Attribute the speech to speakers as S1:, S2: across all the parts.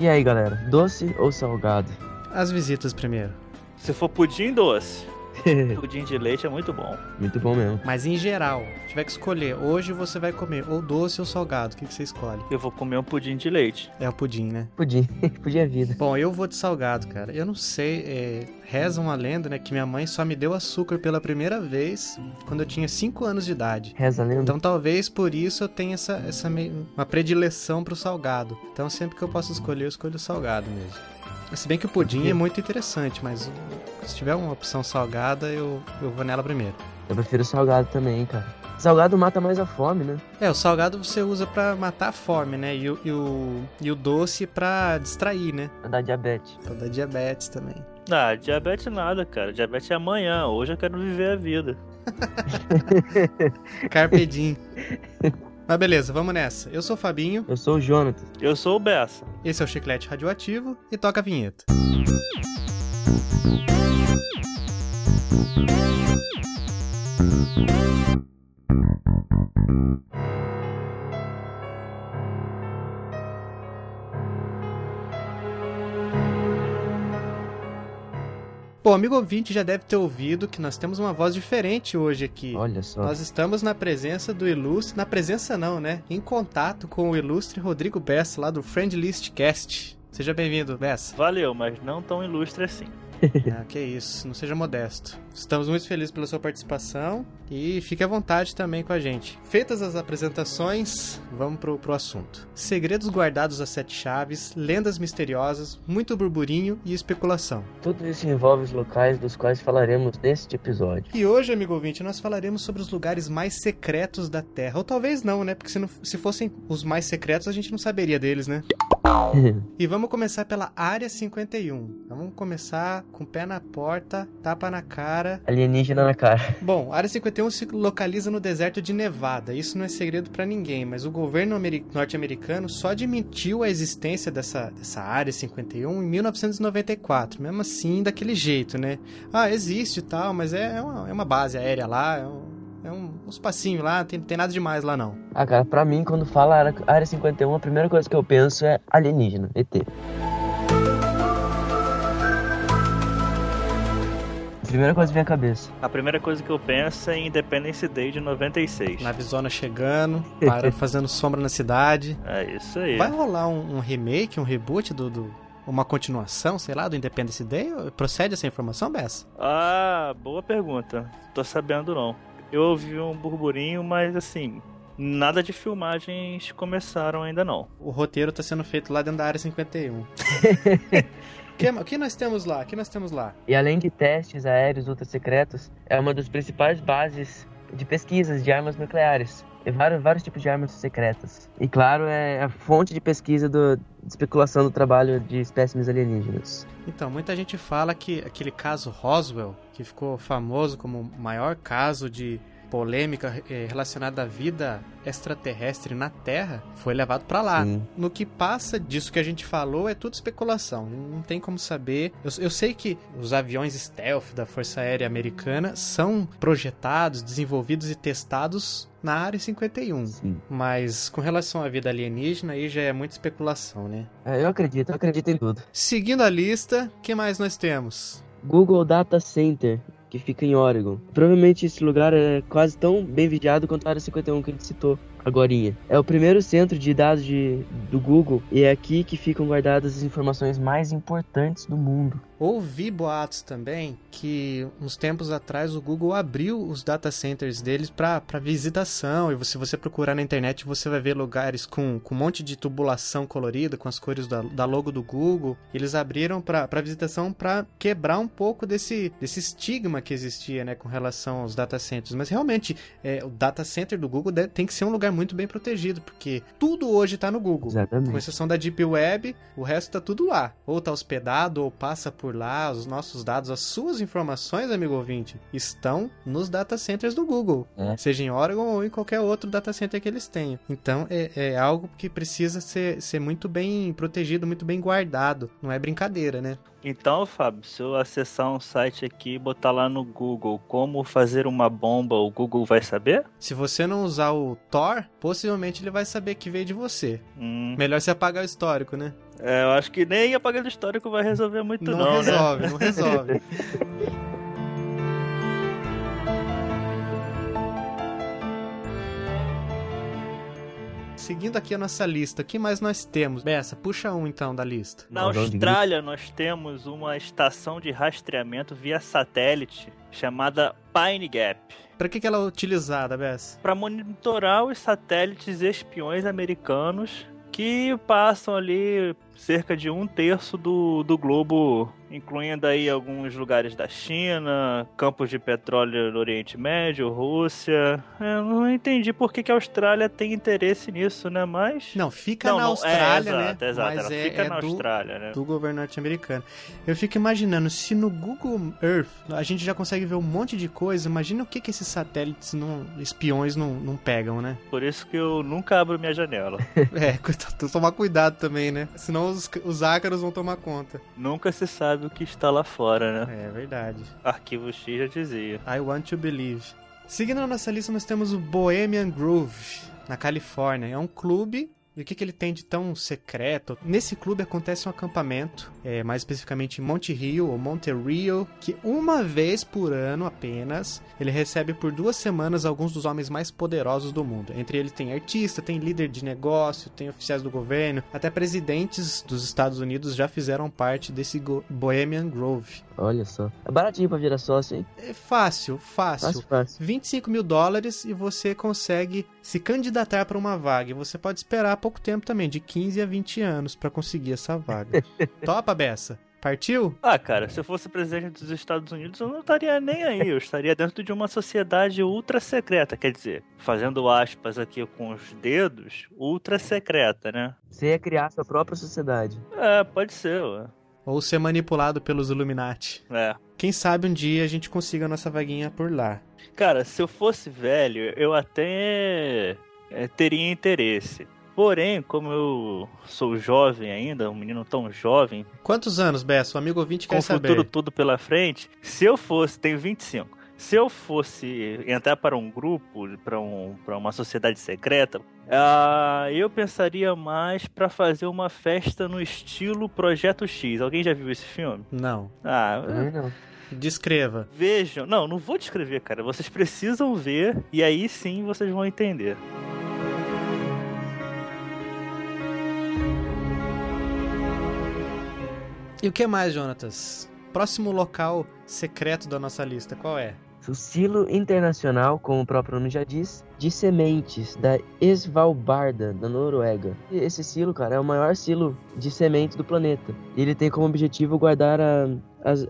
S1: E aí, galera, doce ou salgado?
S2: As visitas primeiro.
S3: Se for pudim, doce. pudim de leite é muito bom.
S1: Muito bom mesmo.
S2: Mas em geral, tiver que escolher, hoje você vai comer ou doce ou salgado, o que, que você escolhe?
S3: Eu vou comer um pudim de leite.
S2: É o pudim, né?
S1: Pudim. pudim é vida.
S2: Bom, eu vou de salgado, cara. Eu não sei, é... reza uma lenda, né, que minha mãe só me deu açúcar pela primeira vez quando eu tinha 5 anos de idade.
S1: Reza a lenda.
S2: Então talvez por isso eu tenha essa, essa meio... uma predileção pro salgado. Então sempre que eu posso escolher, eu escolho o salgado mesmo. Se bem que o pudim é muito interessante, mas se tiver uma opção salgada, eu, eu vou nela primeiro.
S1: Eu prefiro salgado também, cara. Salgado mata mais a fome, né?
S2: É, o salgado você usa pra matar a fome, né? E, o- e o, e o doce pra distrair, né?
S1: Pra dar diabetes.
S2: Pra dar diabetes também.
S3: Ah, diabetes nada, cara. Diabetes é amanhã. Hoje eu quero viver a vida.
S2: Carpe diem. Mas beleza, vamos nessa. Eu sou o Fabinho,
S1: Eu sou o Jonathan.
S3: Eu sou o Bessa.
S2: esse é o Chiclete Radioativo e toca a vinheta. Bom, amigo ouvinte já deve ter ouvido que nós temos uma voz diferente hoje aqui.
S1: Olha só.
S2: Nós estamos na presença do ilustre, na presença não, né? Em contato com o ilustre Rodrigo Bessa, lá do Friendlist Cast. Seja bem-vindo, Bessa.
S3: Valeu, mas não tão ilustre assim.
S2: Ah, que isso, não seja modesto. Estamos muito felizes pela sua participação e fique à vontade também com a gente. Feitas as apresentações, vamos pro, pro assunto. Segredos guardados às sete chaves, lendas misteriosas, muito burburinho e especulação.
S1: Tudo isso envolve os locais dos quais falaremos neste episódio.
S2: E hoje, amigo ouvinte, nós falaremos sobre os lugares mais secretos da Terra. Ou talvez não, né? Porque se, não- se fossem os mais secretos, a gente não saberia deles, né? E vamos começar pela Área 51. Vamos começar com o pé na porta, tapa na cara.
S1: Alienígena na cara.
S2: Bom, a Área 51 se localiza no deserto de Nevada. Isso não é segredo pra ninguém, mas o governo ameri- norte-americano só admitiu a existência dessa, dessa Área 51 em 1994. Mesmo assim, daquele jeito, né? Ah, existe e tal, mas é, é uma, é uma base aérea lá, é um, é um, um espacinho lá, tem, tem nada demais lá não.
S1: Ah, cara, pra mim, quando fala área- área 51, a primeira coisa que eu penso é alienígena, ET. Primeira coisa que vem à cabeça.
S3: A primeira coisa que eu penso é em Independence Day de 96.
S2: Navezona chegando, para, fazendo sombra na cidade.
S3: É isso aí.
S2: Vai rolar um, um remake, um reboot do, do- Uma continuação, sei lá, do Independence Day? Procede essa informação, Bessa?
S3: Ah, boa pergunta. Tô sabendo não. Eu ouvi um burburinho, mas assim, nada de filmagens começaram ainda não.
S2: O roteiro tá sendo feito lá dentro da área 51. O que, nós temos lá? O que nós temos lá?
S1: E além de testes aéreos ultra-secretos, é uma das principais bases de pesquisas de armas nucleares. Vários, vários tipos de armas secretas. E claro, é a fonte de pesquisa do, de especulação do trabalho de espécimes alienígenas.
S2: Então, muita gente fala que aquele caso Roswell, que ficou famoso como o maior caso de polêmica eh, relacionada à vida extraterrestre na Terra, foi levado pra lá.
S1: Sim.
S2: No que passa disso que a gente falou é tudo especulação, não tem como saber. Eu, eu sei que os aviões stealth da Força Aérea Americana são projetados, desenvolvidos e testados na Área 51.
S1: Sim.
S2: Mas com relação à vida alienígena, aí já é muita especulação, né?
S1: É, eu acredito, eu acredito em tudo.
S2: Seguindo a lista, o que mais nós temos?
S1: Google Data Center, que fica em Oregon. Provavelmente esse lugar é quase tão bem vigiado quanto a Área 51 que a gente citou agorinha. É o primeiro centro de dados de, do Google e é aqui que ficam guardadas as informações mais importantes do mundo.
S2: Ouvi boatos também que uns tempos atrás o Google abriu os data centers deles para visitação. E se você procurar na internet, você vai ver lugares com, com um monte de tubulação colorida, com as cores da, da logo do Google. Eles abriram para visitação para quebrar um pouco desse, desse estigma que existia né, com relação aos data centers. Mas realmente, é, o data center do Google deve- tem que ser um lugar muito bem protegido, porque tudo hoje está no Google. Com
S1: Exatamente.
S2: exceção da Deep Web, o resto tá tudo lá. Ou tá hospedado, ou passa por lá. Os nossos dados, as suas informações, amigo ouvinte, estão nos data centers do Google.
S1: É.
S2: Seja em Oregon ou em qualquer outro data center que eles tenham. Então é, é algo que precisa ser, ser muito bem protegido, muito bem guardado. Não é brincadeira, né?
S3: Então, Fábio, se eu acessar um site aqui e botar lá no Google como fazer uma bomba, o Google vai saber?
S2: Se você não usar o Tor, possivelmente ele vai saber que veio de você.
S3: Hum,
S2: Melhor você apagar o histórico, né?
S3: É, eu acho que nem apagando histórico vai resolver muito, não.
S2: Não
S3: né?
S2: resolve, não resolve. Seguindo aqui a nossa lista, o que mais nós temos? Bessa, puxa um então da lista.
S3: Na Austrália, nós temos uma estação de rastreamento via satélite chamada Pine Gap.
S2: Pra que, que ela é utilizada, Bessa?
S3: Para monitorar os satélites espiões americanos que passam ali cerca de um terço do, do globo, incluindo aí alguns lugares da China, campos de petróleo no Oriente Médio, Rússia. Eu não entendi por que, que a Austrália tem interesse nisso, né? Mas.
S2: Não, fica
S3: Não,
S2: na
S3: não,
S2: Austrália,
S3: é,
S2: né?
S3: exato, exato,
S2: Mas
S3: ela
S2: é,
S3: fica
S2: é
S3: na
S2: do,
S3: Austrália, né?
S2: do governo norte-americano. Eu fico imaginando, se no Google Earth a gente já consegue ver um monte de coisa, imagina o que, que esses satélites não, espiões não, não pegam, né?
S3: Por isso que eu nunca abro minha janela.
S2: É, tomar cuidado também, né? Senão os, os ácaros vão tomar conta.
S3: nunca se sabe o que está lá fora, né?
S2: É verdade.
S3: Arquivo X já dizia.
S2: I want to believe. Seguindo na nossa lista, nós temos o Bohemian Groove, na Califórnia. É um clube. E o que, que ele tem de tão secreto? Nesse clube acontece um acampamento, é, mais especificamente em Monte Rio, ou Monte Rio, que uma vez por ano apenas, ele recebe por duas semanas alguns dos homens mais poderosos do mundo. Entre eles tem artista, tem líder de negócio, tem oficiais do governo, até presidentes dos Estados Unidos já fizeram parte desse Bohemian Grove.
S1: Olha só. É baratinho pra virar sócio, hein?
S2: É fácil, fácil.
S1: Fácil, fácil.
S2: 25 mil dólares e você consegue se candidatar para uma vaga. E você pode esperar pouco tempo também, de 15 a 20 anos, para conseguir essa vaga. Topa, Bessa? Partiu?
S3: Ah, cara, se eu fosse presidente dos Estados Unidos, eu não estaria nem aí. Eu estaria dentro de uma sociedade ultra secreta. Quer dizer, fazendo aspas aqui com os dedos, ultra secreta, né?
S1: Você ia criar sua própria sociedade.
S3: É, pode ser, ué.
S2: Ou ser manipulado pelos Illuminati?
S3: É.
S2: Quem sabe um dia a gente consiga a nossa vaguinha por lá.
S3: Cara, se eu fosse velho, eu até é, teria interesse. Porém, como eu sou jovem ainda, um menino tão jovem,
S2: Quantos anos, Bessa? O amigo ouvinte
S3: com
S2: quer
S3: o futuro
S2: saber.
S3: tudo pela frente, se eu fosse, tenho 25. Se eu fosse entrar para um grupo, para um, para uma sociedade secreta, ah, eu pensaria mais para fazer uma festa no estilo Projeto X. Alguém já viu esse filme?
S2: Não.
S3: Ah,
S1: Também não.
S2: Descreva.
S3: vejam. Não, não vou descrever, cara. Vocês precisam ver e aí sim vocês vão entender.
S2: E o que mais, Jonatas? Próximo local secreto da nossa lista, qual é?
S1: O silo internacional, como o próprio nome já diz, de sementes da Svalbarda, da Noruega. E Esse silo, cara, é o maior silo de sementes do planeta. Ele tem como objetivo guardar a,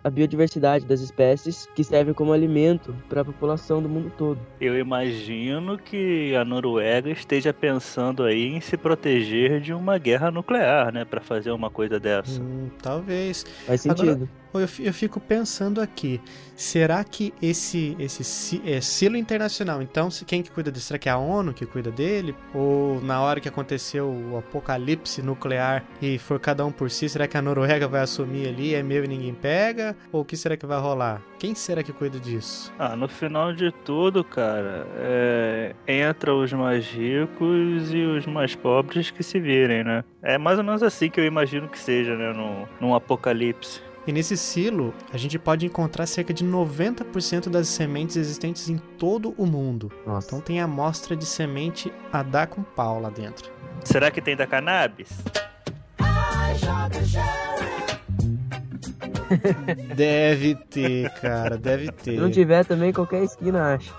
S1: a biodiversidade das espécies que servem como alimento para a população do mundo todo.
S3: Eu imagino que a Noruega esteja pensando aí em se proteger de uma guerra nuclear, né, Pra fazer uma coisa dessa.
S2: Hum, talvez.
S1: Faz
S2: Agora-
S1: sentido.
S2: Eu, fi- eu fico pensando aqui, será que esse esse é, silo internacional, então se- quem que cuida disso? Será que é a ONU que cuida dele? Ou na hora que aconteceu o apocalipse nuclear e for cada um por si, será que a Noruega vai assumir ali, é meu e ninguém pega? Ou o que será que vai rolar? Quem será que cuida disso?
S3: Ah, no final de tudo, cara, é, entra os mais ricos e os mais pobres que se virem, né? É mais ou menos assim que eu imagino que seja, né, num, num apocalipse.
S2: E nesse silo, a gente pode encontrar cerca de 90% das sementes existentes em todo o mundo.
S1: Nossa.
S2: Então tem amostra de semente a dar com pau lá dentro.
S3: Será que tem da cannabis?
S2: Deve ter, cara, deve ter.
S1: Se não tiver também, qualquer esquina acha.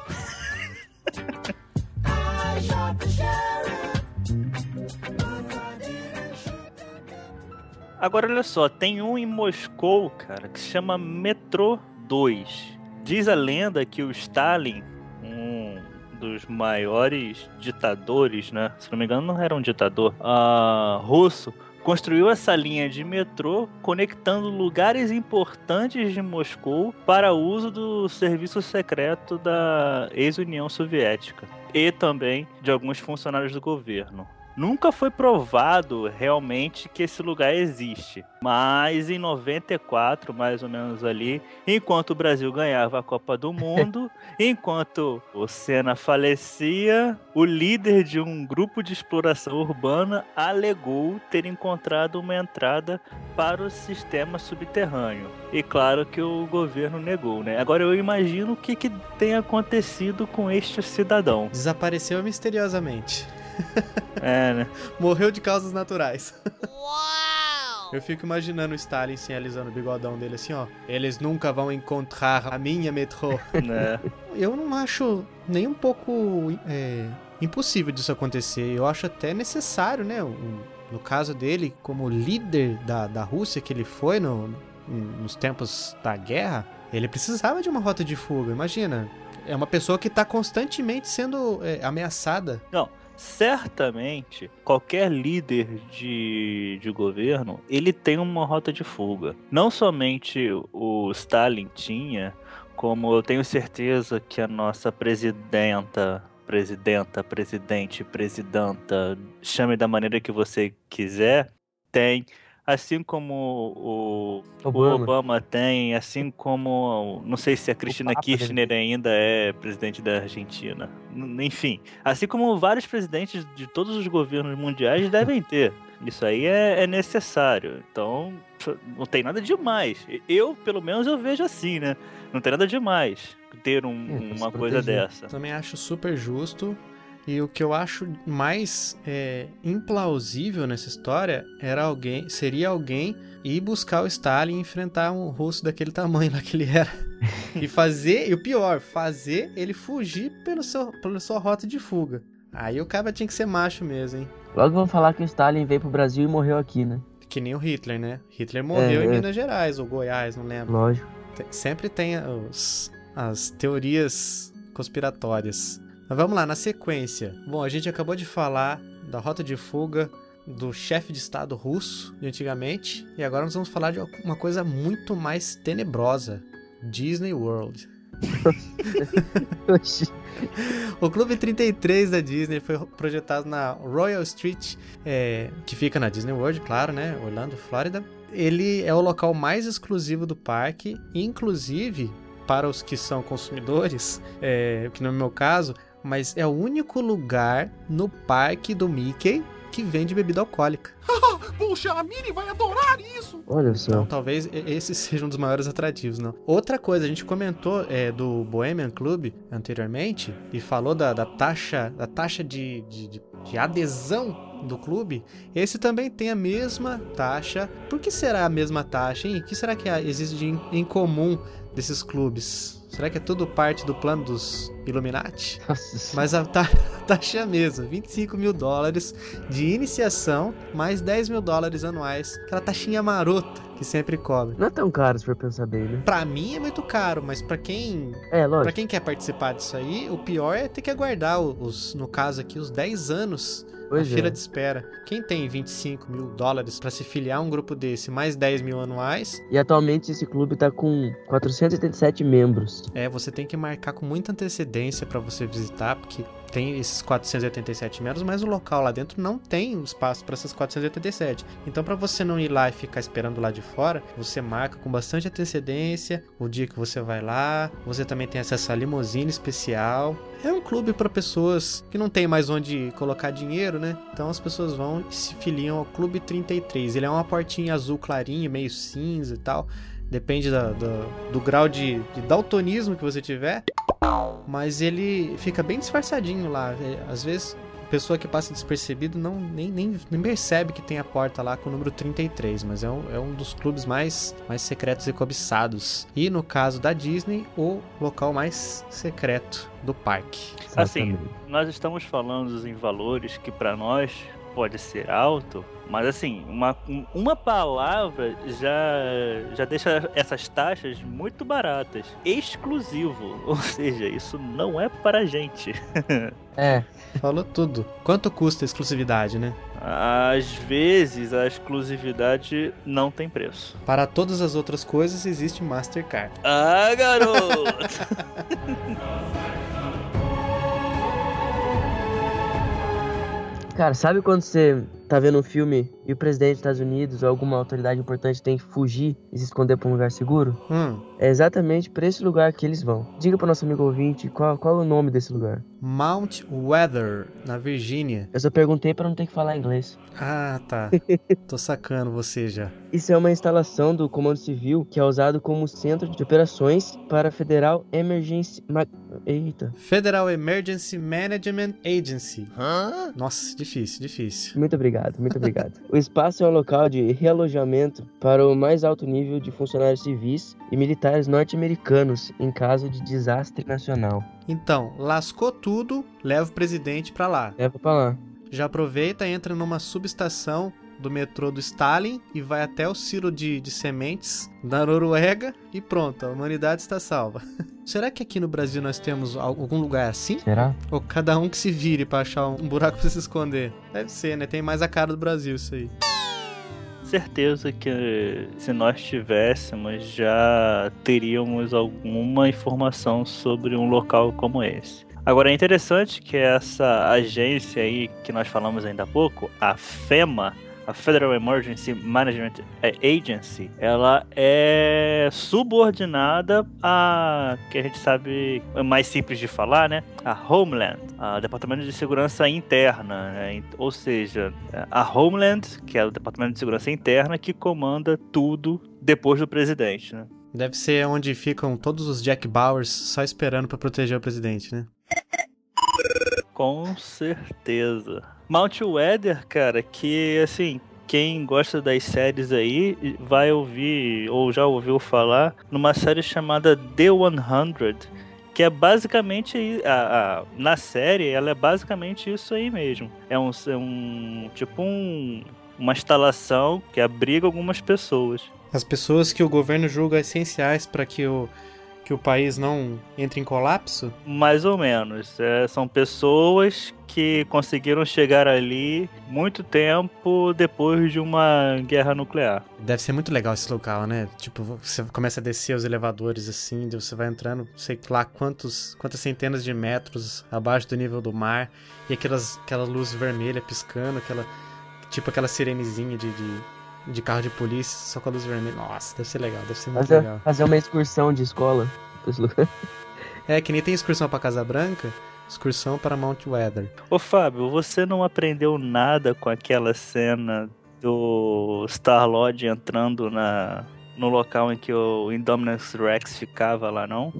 S3: Agora olha só, tem um em Moscou, cara, que se chama Metro 2. Diz a lenda que o Stalin, um dos maiores ditadores, né? Se não me engano, não era um ditador, ah, russo, construiu essa linha de metrô conectando lugares importantes de Moscou para uso do serviço secreto da ex-União Soviética e também de alguns funcionários do governo. Nunca foi provado realmente que esse lugar existe. Mas em 94, mais ou menos ali, enquanto o Brasil ganhava a Copa do Mundo, enquanto o Senna falecia, o líder de um grupo de exploração urbana alegou ter encontrado uma entrada para o sistema subterrâneo. E claro que o governo negou, né? Agora eu imagino o que, que tem acontecido com este cidadão.
S2: Desapareceu misteriosamente.
S3: É, né?
S2: Morreu de causas naturais. Uau! Eu fico imaginando o Stalin se alisando o bigodão dele assim, ó. Eles nunca vão encontrar a minha metrô.
S3: né?
S2: Eu não acho nem um pouco é, impossível disso acontecer. Eu acho até necessário, né? No caso dele, como líder da, da Rússia que ele foi no, nos tempos da guerra, ele precisava de uma rota de fuga. Imagina, é uma pessoa que está constantemente sendo é, ameaçada.
S3: Não, certamente qualquer líder de, de governo ele tem uma rota de fuga. Não somente o Stalin tinha, como eu tenho certeza que a nossa presidenta presidenta, presidente, presidenta, chame da maneira que você quiser, tem assim como o Obama. o Obama, tem, assim como não sei se a Cristina Kirchner ainda é presidente da Argentina. Enfim, assim como vários presidentes de todos os governos mundiais devem ter. Isso aí é, é necessário. Então, não tem nada demais. Eu, pelo menos, eu vejo assim, né? Não tem nada demais ter um, é, uma coisa dessa.
S2: Também acho super justo. E o que eu acho mais é, implausível nessa história era alguém, seria alguém ir buscar o Stalin e enfrentar um russo daquele tamanho lá que ele era. e fazer, e o pior, fazer ele fugir pelo seu, pela sua rota de fuga. Aí o cara tinha que ser macho mesmo, hein?
S1: Logo vão falar que o Stalin veio pro Brasil e morreu aqui, né?
S2: Que nem o Hitler, né? Hitler morreu é, em é. Minas Gerais ou Goiás, não lembro.
S1: Lógico.
S2: Sempre tem os, as teorias conspiratórias. Mas vamos lá, na sequência. Bom, a gente acabou de falar da rota de fuga do chefe de estado russo de antigamente, e agora nós vamos falar de uma coisa muito mais tenebrosa: Disney World. o Clube 33 da Disney foi projetado na Royal Street, é, que fica na Disney World, claro, né? Orlando, Flórida. Ele é o local mais exclusivo do parque, inclusive para os que são consumidores, é, que no meu caso, mas é o único lugar no parque do Mickey que vende bebida alcoólica.
S4: Puxa, a Minnie vai adorar isso!
S1: Olha só.
S2: Então, talvez esse seja um dos maiores atrativos, não? Outra coisa, a gente comentou é, do Bohemian Club anteriormente e falou da, da taxa, da taxa de, de, de, de adesão do clube, esse também tem a mesma taxa. Por que será a mesma taxa, hein? O que será que existe de em comum desses clubes? Será que é tudo parte do plano dos Illuminati? Nossa. Mas a, ta taxa é a mesma: 25 mil dólares de iniciação, mais 10 mil dólares anuais. Aquela taxinha marota que sempre cobra.
S1: Não é tão caro se for pensar bem, né?
S2: Pra mim é muito caro, mas pra quem.
S1: É, lógico.
S2: Pra quem quer participar disso aí, o pior é ter que aguardar os, no caso aqui, os 10 anos Pois a é. fila de espera. Quem tem 25 mil dólares para se filiar a um grupo desse, mais 10 mil anuais.
S1: E atualmente esse clube tá com 487 membros.
S2: É, você tem que marcar com muita antecedência para você visitar, porque tem esses 487 metros, mas o local lá dentro não tem espaço para essas 487. Então, para você não ir lá e ficar esperando lá de fora, você marca com bastante antecedência o dia que você vai lá. Você também tem acesso a limusine especial. É um clube para pessoas que não tem mais onde colocar dinheiro, né? Então as pessoas vão e se filiam ao Clube 33. Ele é uma portinha azul clarinha, meio cinza e tal. Depende da, do, do grau de, de daltonismo que você tiver. Mas ele fica bem disfarçadinho lá. É, às vezes, a pessoa que passa despercebido não nem, nem, nem, percebe que tem a porta lá com o número 33. Mas é um, é um dos clubes mais, mais secretos e cobiçados. E no caso da Disney, o local mais secreto do parque.
S3: Assim, nós estamos falando em valores que para nós pode ser alto, mas assim, uma, uma palavra já, já deixa essas taxas muito baratas. Exclusivo. Ou seja, isso não é para gente.
S1: É.
S2: Falou tudo. Quanto custa a exclusividade, né?
S3: Às vezes a exclusividade não tem preço.
S2: Para todas as outras coisas existe Mastercard.
S3: Ah, garoto!
S1: Cara, sabe quando você tá vendo um filme e o presidente dos Estados Unidos ou alguma autoridade importante tem que fugir e se esconder pra um lugar seguro?
S2: Hum,
S1: É exatamente pra esse lugar que eles vão. Diga pro nosso amigo ouvinte qual, qual é o nome desse lugar.
S2: Mount Weather, na Virgínia.
S1: Eu só perguntei pra não ter que falar inglês.
S2: Ah, tá. Tô sacando você já.
S1: Isso é uma instalação do Comando Civil que é usado como centro de operações para a Federal Emergency... Ma... Eita.
S2: Federal Emergency Management Agency. Nossa, difícil, difícil.
S1: Muito obrigado, muito obrigado. o espaço é um local de realojamento para o mais alto nível de funcionários civis e militares norte-americanos em caso de desastre nacional.
S2: Então, lascou tudo, leva o presidente pra lá.
S1: Leva pra lá.
S2: Já aproveita, entra numa subestação do metrô do Stalin e vai até o silo de, de sementes da Noruega e pronto, a humanidade está salva. Será que aqui no Brasil nós temos al- algum lugar assim?
S1: Será?
S2: Ou cada um que se vire pra achar um buraco pra se esconder? Deve ser, né? Tem mais a cara do Brasil isso aí.
S3: Certeza que se nós tivéssemos, já teríamos alguma informação sobre um local como esse. Agora é interessante que essa agência aí que nós falamos ainda há pouco, a FEMA, a Federal Emergency Management Agency, ela é subordinada a que a gente sabe é mais simples de falar, né? A Homeland, a Departamento de Segurança Interna, né? ou seja, a Homeland, que é o Departamento de Segurança Interna, que comanda tudo depois do presidente, né?
S2: Deve ser onde ficam todos os Jack Bowers só esperando pra proteger o presidente, né?
S3: Com certeza. Mount Weather, cara, que assim, quem gosta das séries aí vai ouvir ou já ouviu falar numa série chamada The 100, que é basicamente a, a- na série ela é basicamente isso aí mesmo. É um, é um tipo um, uma instalação que abriga algumas pessoas.
S2: As pessoas que o governo julga essenciais para que o, que o país não entre em colapso?
S3: Mais ou menos. É, são pessoas que conseguiram chegar ali muito tempo depois de uma guerra nuclear.
S2: Deve ser muito legal esse local, né? Tipo, você começa a descer os elevadores assim, você vai entrando, sei lá quantos, quantas centenas de metros abaixo do nível do mar, e aquelas, aquela luz vermelha piscando, aquela. Tipo aquela sirenezinha de, de, de carro de polícia, só com a luz vermelha. Nossa, deve ser legal, deve ser muito
S1: Fazer,
S2: legal.
S1: fazer uma excursão de escola
S2: É, que nem tem excursão pra Casa Branca, excursão para Mount Weather.
S3: Ô Fábio, você não aprendeu nada com aquela cena do Star-Lord entrando na, no local em que o Indominus Rex ficava lá, não?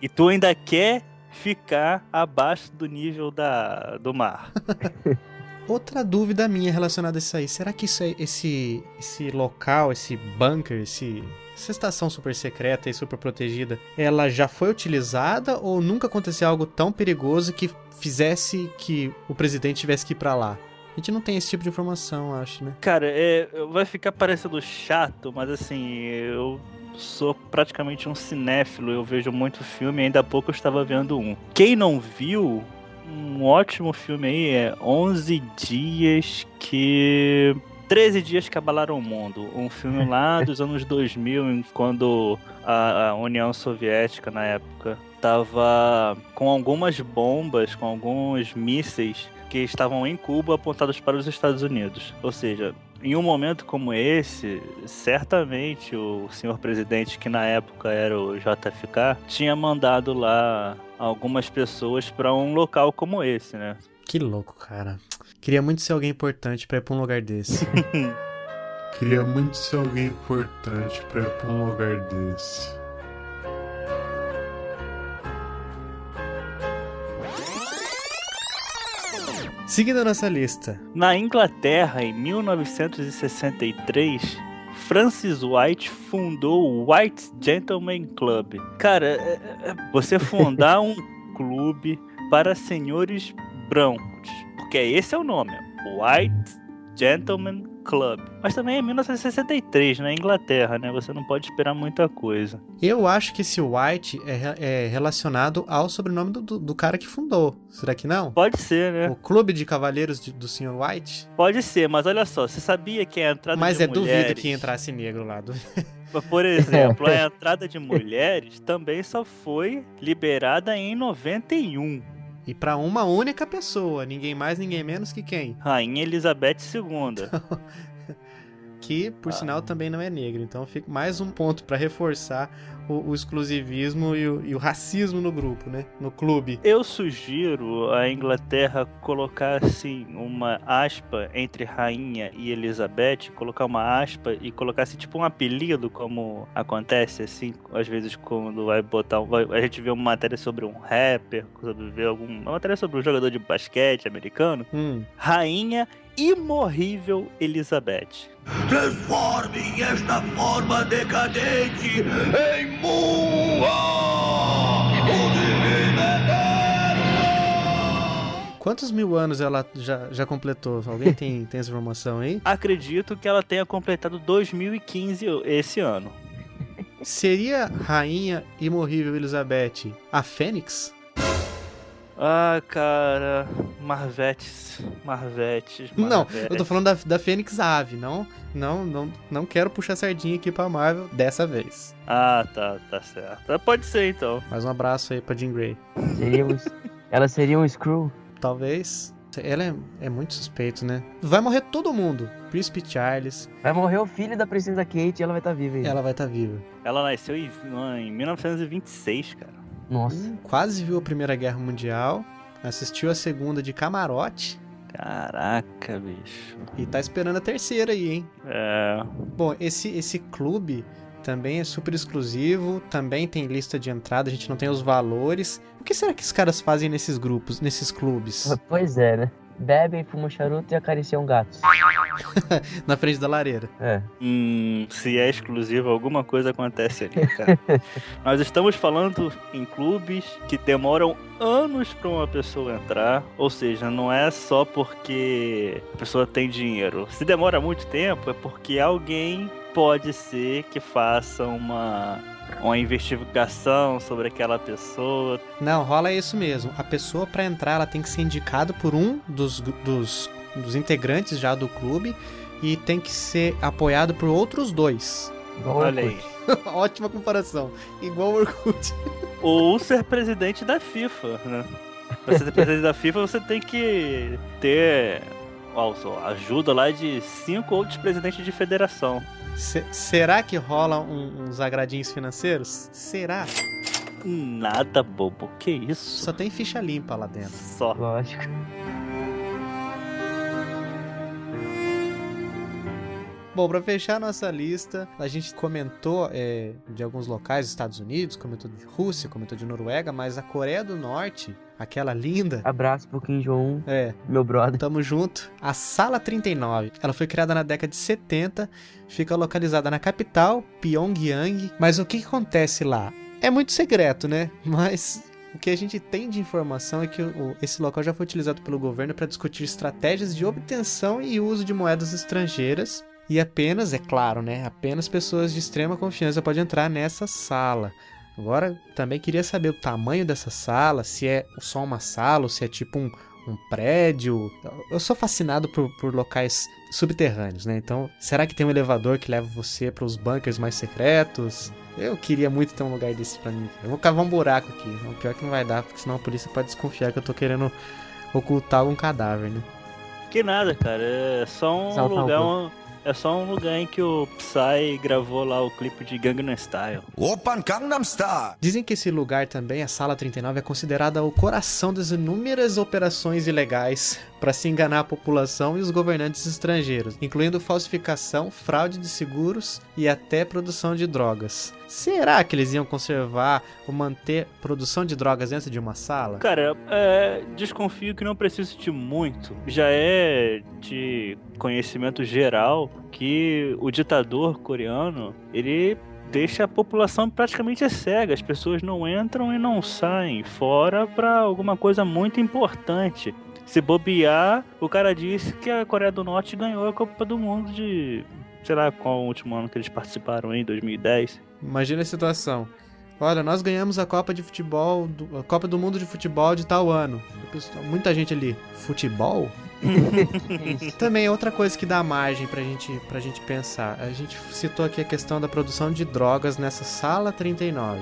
S3: E tu ainda quer ficar abaixo do nível da, do mar.
S2: Outra dúvida minha relacionada a isso aí, será que isso é, esse, esse local, esse bunker, esse, essa estação super secreta e super protegida, ela já foi utilizada ou nunca aconteceu algo tão perigoso que fizesse que o presidente tivesse que ir pra lá? A gente não tem esse tipo de informação, acho, né?
S3: Cara, é, vai ficar parecendo chato, mas assim, eu sou praticamente um cinéfilo, eu vejo muito filme, ainda há pouco eu estava vendo um. Quem não viu, um ótimo filme aí é 11 Dias que... 13 Dias que Abalaram o Mundo, um filme lá dos anos 2000, quando a, a União Soviética, na época, estava com algumas bombas, com alguns mísseis que estavam em Cuba apontados para os Estados Unidos. Ou seja, em um momento como esse, certamente o senhor presidente, que na época era o JFK, tinha mandado lá algumas pessoas para um local como esse, né?
S2: Que louco, cara. Queria muito ser alguém importante pra ir pra um lugar desse.
S5: Queria muito ser alguém importante pra ir pra um lugar desse.
S2: Seguindo a nossa lista.
S3: Na Inglaterra, em 1963, Francis White fundou o White Gentleman Club. Cara, é- é- você fundar um clube para senhores brancos, porque esse é o nome, White Gentleman Club. Mas também é 1963, na Inglaterra, né? Você não pode esperar muita coisa.
S2: Eu acho que esse White é, é relacionado ao sobrenome do, do, do cara que fundou. Será que não?
S3: Pode ser, né?
S2: O Clube de Cavaleiros de- do Sr. White?
S3: Pode ser, mas olha só, você sabia que a entrada
S2: Mas
S3: de
S2: é
S3: mulheres...
S2: duvido que entrasse negro lá. Du-
S3: Por exemplo, a entrada de mulheres também só foi liberada em 91.
S2: E pra uma única pessoa, ninguém mais, ninguém menos que quem?
S3: Rainha Elizabeth II.
S2: Que, por sinal, também não é negra. Então fica mais um ponto pra reforçar o, o exclusivismo e o, e o racismo no grupo, né? No clube.
S3: Eu sugiro a Inglaterra colocar assim uma aspa entre rainha e Elizabeth, colocar uma aspa e colocar assim tipo um apelido, como acontece assim, às vezes quando vai botar, vai- a gente vê uma matéria sobre um rapper, sobre ver algum, uma matéria sobre um jogador de basquete americano,
S2: Hum.
S3: rainha imorrível Elizabeth.
S6: Transformem esta forma decadente em Mua!
S2: Quantos mil anos ela já, já completou? Alguém tem, tem essa informação aí?
S3: Acredito que ela tenha completado 2015 esse ano.
S2: Seria Rainha Imorrível Elizabeth a Fênix?
S3: Ah, cara, Marvetes, Marvetes,
S2: Não, eu tô falando da, da Fênix Ave, não, não, não, não quero puxar sardinha aqui pra Marvel dessa vez.
S3: Ah, tá, tá certo. Ah, Pode ser então.
S2: Mais um abraço aí pra Jean Grey.
S1: Seria um, ela seria um Screw?
S2: Talvez. Ela é, é muito suspeito, né? Vai morrer todo mundo. Príncipe Charles,
S1: Vai morrer o filho da princesa Kate e ela vai estar viva ainda.
S2: ela vai estar viva.
S3: Ela nasceu em, em 1926, cara.
S1: Nossa.
S2: Hum, quase viu a Primeira Guerra Mundial, assistiu a Segunda de camarote
S3: Caraca, bicho.
S2: e tá esperando a terceira aí, hein?
S3: É.
S2: Bom, esse, esse clube também é super exclusivo, também tem lista de entrada, a gente não tem os valores. O que será que os caras fazem nesses grupos, nesses clubes?
S1: Pois é, né? Bebem, fumam charuto e acariciam gatos.
S2: Na frente da lareira.
S1: É.
S3: Hum, se é exclusivo, alguma coisa acontece ali, cara. Nós estamos falando em clubes que demoram anos para uma pessoa entrar, ou seja, não é só porque a pessoa tem dinheiro. Se demora muito tempo, é porque alguém pode ser que faça uma uma investigação sobre aquela pessoa.
S2: Não, rola isso mesmo. A pessoa pra entrar, ela tem que ser indicada por um dos, dos, dos integrantes já do clube e tem que ser apoiado por outros dois.
S1: Igual
S3: Olha aí.
S2: Ótima comparação. Igual o Orkut.
S3: Ou ser presidente da FIFA, né? Pra ser presidente da FIFA, você tem que ter ó, só, ajuda lá de cinco outros presidentes de federação.
S2: Se- será que rola um- uns agradinhos financeiros? Será?
S3: Nada bobo, que isso?
S2: Só tem ficha limpa lá dentro.
S3: Só.
S1: Lógico.
S2: Bom, pra fechar nossa lista, a gente comentou é, de alguns locais, Estados Unidos, comentou de Rússia, comentou de Noruega, mas a Coreia do Norte, aquela linda,
S1: Abraço pro Kim Jong-un,
S2: é,
S1: meu brother.
S2: Tamo junto. A Sala 39. Ela foi criada na década de 70, fica localizada na capital, Pyongyang. Mas o que, que acontece lá? É muito secreto, né? Mas o que a gente tem de informação é que o- esse local já foi utilizado pelo governo para discutir estratégias de obtenção e uso de moedas estrangeiras. E apenas, é claro, né? Apenas pessoas de extrema confiança podem entrar nessa sala. Agora, também queria saber o tamanho dessa sala, se é só uma sala ou se é tipo um, um prédio. Eu sou fascinado por, por locais subterrâneos, né? Então, será que tem um elevador que leva você para os bunkers mais secretos? Eu queria muito ter um lugar desse pra mim. Eu vou cavar um buraco aqui. O pior é que não vai dar, porque senão a polícia pode desconfiar que eu tô querendo ocultar algum cadáver, né?
S3: Que nada, cara. É só um lugar. um- é só um lugar em que o Psy gravou lá o clipe de Gangnam Style.
S6: Open Gangnam Style.
S2: Dizem que esse lugar também, a Sala 39, é considerada o coração das inúmeras operações ilegais para se enganar a população e os governantes estrangeiros, incluindo falsificação, fraude de seguros e até produção de drogas. Será que eles iam conservar ou manter produção de drogas dentro de uma sala?
S3: Cara, é, desconfio que não precisa de muito. Já é de conhecimento geral que o ditador coreano, ele deixa a população praticamente cega. As pessoas não entram e não saem fora pra alguma coisa muito importante. Se bobear, o cara disse que a Coreia do Norte ganhou a Copa do Mundo de. Sei lá qual o último ano que eles participaram em 2010.
S2: Imagina a situação. Olha, nós ganhamos a Copa de Futebol, do- a Copa do Mundo de Futebol de tal ano. Muita gente ali. Futebol? Também é outra coisa que dá margem pra gente, pra gente pensar. A gente citou aqui a questão da produção de drogas nessa sala 39.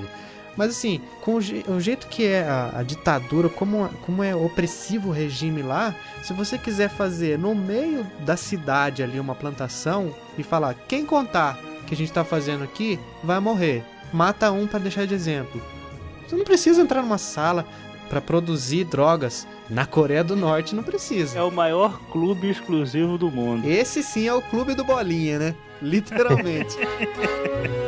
S2: Mas assim, com o, je- o jeito que é a, a ditadura, como, como é opressivo o regime lá, se você quiser fazer no meio da cidade ali uma plantação e falar, quem contar que a gente tá fazendo aqui, vai morrer. Mata um pra deixar de exemplo. Você não precisa entrar numa sala pra produzir drogas. Na Coreia do Norte não precisa.
S3: É o maior clube exclusivo do mundo.
S2: Esse sim é o clube do bolinha, né? Literalmente.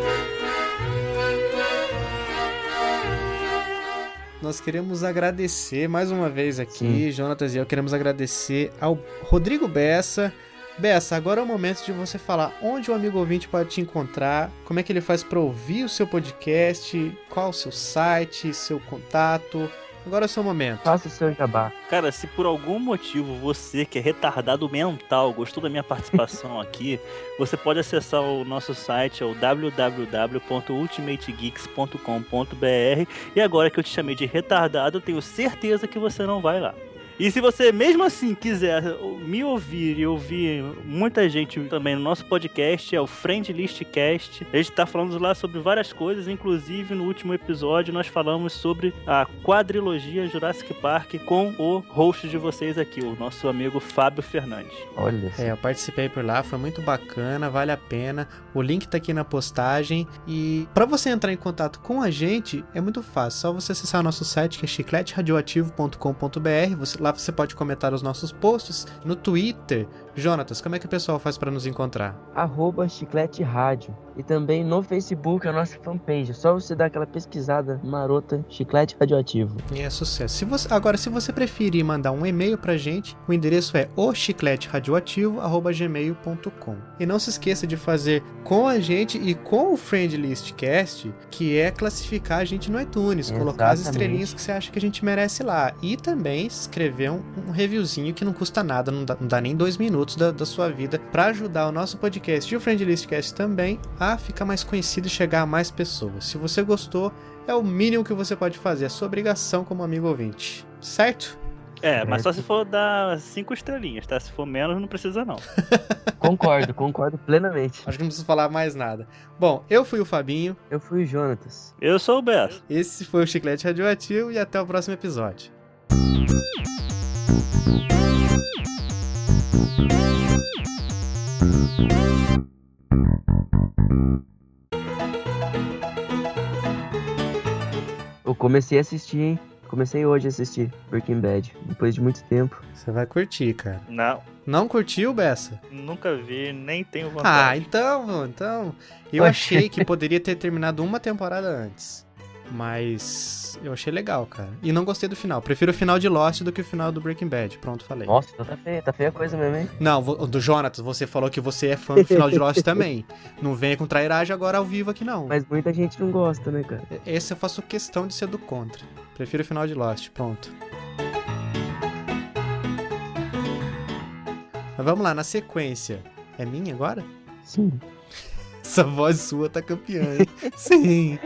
S2: Nós queremos agradecer mais uma vez aqui, Jonatas e eu queremos agradecer ao Rodrigo Bessa. Bessa, agora é o momento de você falar onde o amigo ouvinte pode te encontrar, como é que ele faz para ouvir o seu podcast, qual o seu site, seu contato. Agora é o seu momento.
S1: Faça o seu jabá.
S3: Cara, se por algum motivo você que é retardado mental gostou da minha participação aqui, você pode acessar o nosso site, é o www.ultimategeeks.com.br e agora que eu te chamei de retardado, eu tenho certeza que você não vai lá. E se você mesmo assim quiser me ouvir e ouvir muita gente também no nosso podcast, é o Friend List Cast. A gente tá falando lá sobre várias coisas, inclusive no último episódio nós falamos sobre a quadrilogia Jurassic Park com o host de vocês aqui, o nosso amigo Fábio Fernandes.
S1: Olha.
S2: É, eu participei por lá, foi muito bacana, vale a pena. O link tá aqui na postagem. E para você entrar em contato com a gente, é muito fácil. Só você acessar o nosso site que é chicleteradioativo.com.br. Você, lá você pode comentar os nossos posts. No Twitter, Jonatas, como é que o pessoal faz para nos encontrar?
S1: Arroba Chiclete Rádio. E também no Facebook, a nossa fanpage. É só você dar aquela pesquisada marota, Chiclete Radioativo.
S2: E é sucesso. Se você, agora, se você preferir mandar um e-mail pra gente, o endereço é ochicleteradioativo.gmail.com. E não se esqueça de fazer com a gente e com o Friend List Cast, que é classificar a gente no iTunes, colocar as
S1: Exatamente.
S2: estrelinhas que você acha que a gente merece lá. E também escrever um, um reviewzinho que não custa nada, não dá, não dá nem dois minutos da, da sua vida, pra ajudar o nosso podcast e o Friend List Cast também a ficar mais conhecido e chegar a mais pessoas. Se você gostou, é o mínimo que você pode fazer, é sua obrigação como amigo ouvinte. Certo?
S3: É, mas só se for dar cinco estrelinhas, tá? Se for menos, não precisa não.
S1: Concordo, concordo plenamente.
S2: Acho que não preciso falar mais nada. Bom, eu fui o Fabinho,
S1: Eu fui o Jonatas.
S3: Eu sou o Bessa.
S2: esse foi o Chiclete Radioativo e até o próximo episódio.
S1: Eu comecei a assistir, hein? Comecei hoje a assistir Breaking Bad, depois de muito tempo.
S2: Você vai curtir, cara.
S3: Não,
S2: Não curtiu, Bessa?
S3: nunca vi, nem tenho
S2: Ah,
S3: vontade.
S2: então, então. Eu achei que poderia ter terminado uma temporada antes. Mas eu achei legal, cara. E não gostei do final. Prefiro o final de Lost do que o final do Breaking Bad. Pronto, falei.
S1: Nossa, então tá feia, tá feia a coisa mesmo, hein?
S2: Não, do Jonatas, você falou que você é fã do final de Lost também. Não venha com trairagem agora ao vivo aqui, não.
S1: Mas muita gente não gosta, né, cara?
S2: Esse eu faço questão de ser do contra. Prefiro o final de Lost, pronto. Mas vamos lá, na sequência. É minha agora?
S1: Sim.
S2: Essa voz sua tá campeã? Sim.